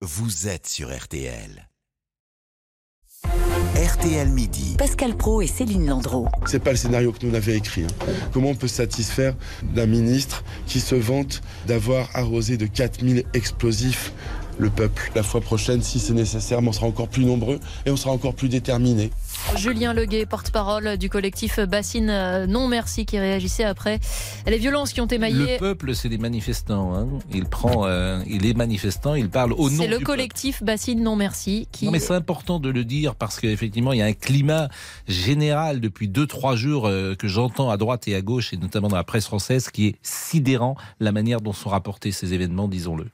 vous êtes sur RTL. RTL Midi. Pascal Pro et Céline Landreau. C'est pas le scénario que nous avons écrit. hein. Comment on peut satisfaire d'un ministre qui se vante d'avoir arrosé de 4000 explosifs le peuple? La fois prochaine, si c'est nécessaire, on sera encore plus nombreux et on sera encore plus déterminés. Julien Leguet, porte-parole du collectif Bassine euh, Non Merci, qui réagissait après les violences qui ont émaillé. Le peuple, c'est les manifestants. hein. Il prend, euh, il est manifestant, il parle au nom C'est le du collectif Bassine Non Merci qui. Non mais c'est important de le dire parce qu'effectivement il y a un climat général depuis deux trois jours euh, que j'entends à droite et à gauche et notamment dans la presse française qui est sidérant la manière dont sont rapportés ces événements, disons-le.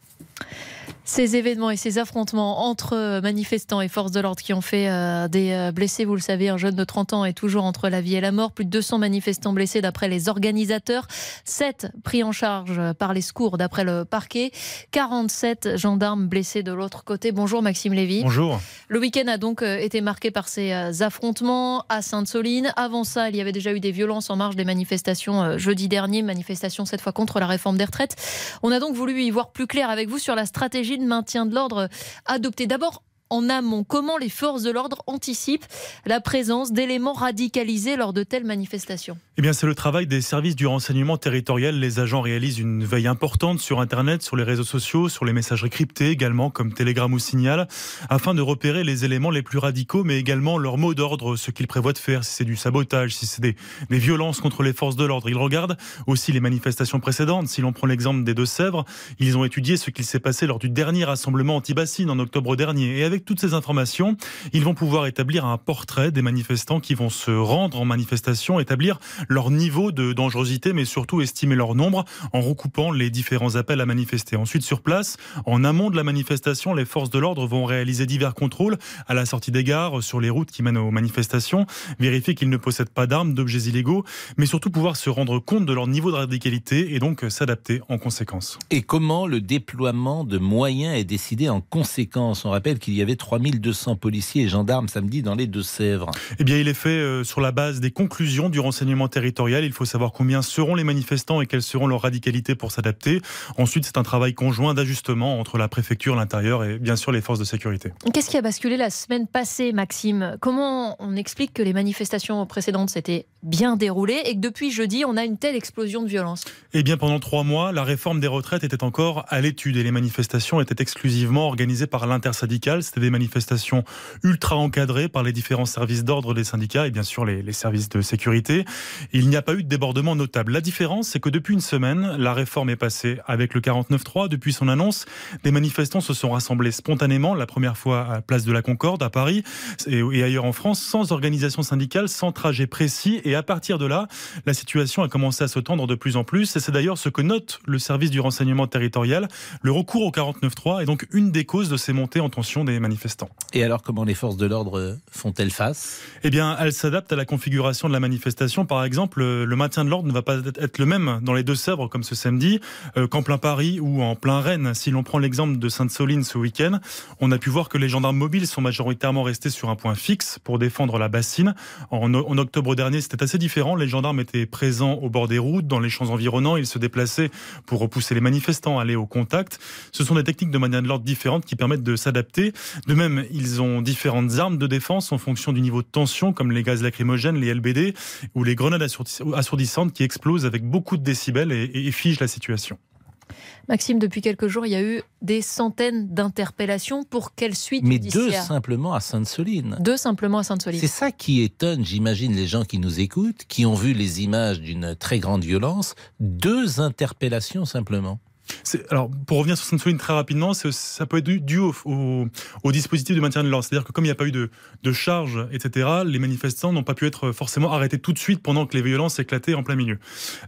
Ces événements et ces affrontements entre manifestants et forces de l'ordre qui ont fait euh, des euh, blessés, vous le savez, un jeune de 30 ans est toujours entre la vie et la mort. Plus de 200 manifestants blessés d'après les organisateurs. 7 pris en charge par les secours d'après le parquet. 47 gendarmes blessés de l'autre côté. Bonjour Maxime Lévy. Bonjour. Le week-end a donc euh, été marqué par ces affrontements à Sainte-Soline. Avant ça, il y avait déjà eu des violences en marge des manifestations jeudi dernier, manifestation cette fois contre la réforme des retraites. On a donc voulu y voir plus clair avec vous sur la stratégie maintien de l'ordre adoptée. D'abord, en amont, comment les forces de l'ordre anticipent la présence d'éléments radicalisés lors de telles manifestations? Eh bien, c'est le travail des services du renseignement territorial. Les agents réalisent une veille importante sur Internet, sur les réseaux sociaux, sur les messageries cryptées également, comme Telegram ou Signal, afin de repérer les éléments les plus radicaux, mais également leurs mots d'ordre, ce qu'ils prévoient de faire, si c'est du sabotage, si c'est des, violences contre les forces de l'ordre. Ils regardent aussi les manifestations précédentes. Si l'on prend l'exemple des Deux-Sèvres, ils ont étudié ce qu'il s'est passé lors du dernier rassemblement anti-bassine en octobre dernier. Toutes ces informations, ils vont pouvoir établir un portrait des manifestants qui vont se rendre en manifestation, établir leur niveau de dangerosité, mais surtout estimer leur nombre en recoupant les différents appels à manifester. Ensuite, sur place, en amont de la manifestation, les forces de l'ordre vont réaliser divers contrôles à la sortie des gares, sur les routes qui mènent aux manifestations, vérifier qu'ils ne possèdent pas d'armes, d'objets illégaux, mais surtout pouvoir se rendre compte de leur niveau de radicalité et donc s'adapter en conséquence. Et comment le déploiement de moyens est décidé en conséquence? On rappelle qu'il y avait 3200 policiers et gendarmes samedi dans les Deux-Sèvres. Eh bien, il est fait euh, sur la base des conclusions du renseignement territorial. Il faut savoir combien seront les manifestants et quelles seront leurs radicalités pour s'adapter. Ensuite, c'est un travail conjoint d'ajustement entre la préfecture, l'intérieur et bien sûr les forces de sécurité. Qu'est-ce qui a basculé la semaine passée, Maxime? Comment on explique que les manifestations précédentes s'étaient bien déroulées et que depuis jeudi, on a une telle explosion de violence? Eh bien, pendant trois mois, la réforme des retraites était encore à l'étude et les manifestations étaient exclusivement organisées par l'intersyndicale. C'était des manifestations ultra encadrées par les différents services d'ordre des syndicats et bien sûr les, services de sécurité. Il n'y a pas eu de débordement notable. La différence, c'est que depuis une semaine, la réforme est passée avec le 49.3. Depuis son annonce, des manifestants se sont rassemblés spontanément, la première fois à Place de la Concorde, à Paris et, et ailleurs en France, sans organisation syndicale, sans trajet précis. Et à partir de là, la situation a commencé à se tendre de plus en plus. Et c'est d'ailleurs ce que note le service du renseignement territorial. Le recours au 49.3 est donc une des causes de ces montées en tension des manifestants. Et alors comment les forces de l'ordre font-elles face? Eh bien, elles s'adaptent à la configuration de la manifestation. Par exemple, le maintien de l'ordre ne va pas être le même dans les Deux-Sèvres, comme ce samedi, euh, qu'en plein Paris ou en plein Rennes. Si l'on prend l'exemple de Sainte-Soline ce week-end, on a pu voir que les gendarmes mobiles sont majoritairement restés sur un point fixe pour défendre la bassine. En, en octobre dernier, c'était assez différent. Les gendarmes étaient présents au bord des routes, dans les champs environnants. Ils se déplaçaient pour repousser les manifestants, aller au contact. Ce sont des techniques de maintien de l'ordre différentes qui permettent de s'adapter. De même, ils ont différentes armes de défense en fonction du niveau de tension, comme les gaz lacrymogènes, les LBD ou les grenades assourdissantes qui explosent avec beaucoup de décibels et, et figent la situation. Maxime, depuis quelques jours, il y a eu des centaines d'interpellations. Pour quelle suite Mais judiciaire deux simplement à Sainte-Soline. Deux simplement à Sainte-Soline. C'est ça qui étonne, j'imagine, les gens qui nous écoutent, qui ont vu les images d'une très grande violence. Deux interpellations simplement. Alors, pour revenir sur Sainte-Soline très rapidement, ça peut être dû au, dispositif de maintien de l'ordre. C'est-à-dire que comme il n'y a pas eu de, de charge, etc., les manifestants n'ont pas pu être forcément arrêtés tout de suite pendant que les violences éclataient en plein milieu.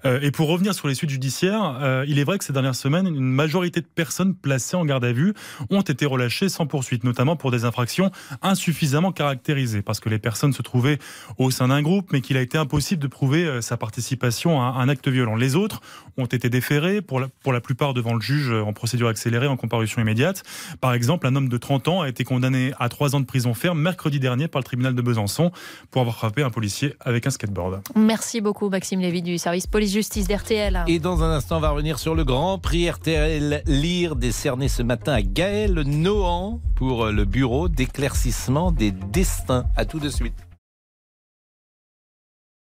Euh, et pour revenir sur les suites judiciaires, euh, il est vrai que ces dernières semaines, une majorité de personnes placées en garde à vue ont été relâchées sans poursuite, notamment pour des infractions insuffisamment caractérisées, parce que les personnes se trouvaient au sein d'un groupe, mais qu'il a été impossible de prouver euh, sa participation à un acte violent. Les autres ont été déférés pour la, pour la plupart devant le juge en procédure accélérée en comparution immédiate. Par exemple, un homme de 30 ans a été condamné à 3 ans de prison ferme mercredi dernier par le tribunal de Besançon pour avoir frappé un policier avec un skateboard. Merci beaucoup Maxime Lévy du service police-justice d'RTL. Et dans un instant, on va revenir sur le Grand Prix RTL Lire décerné ce matin à Gaël Nohan pour le bureau d'éclaircissement des destins. À tout de suite.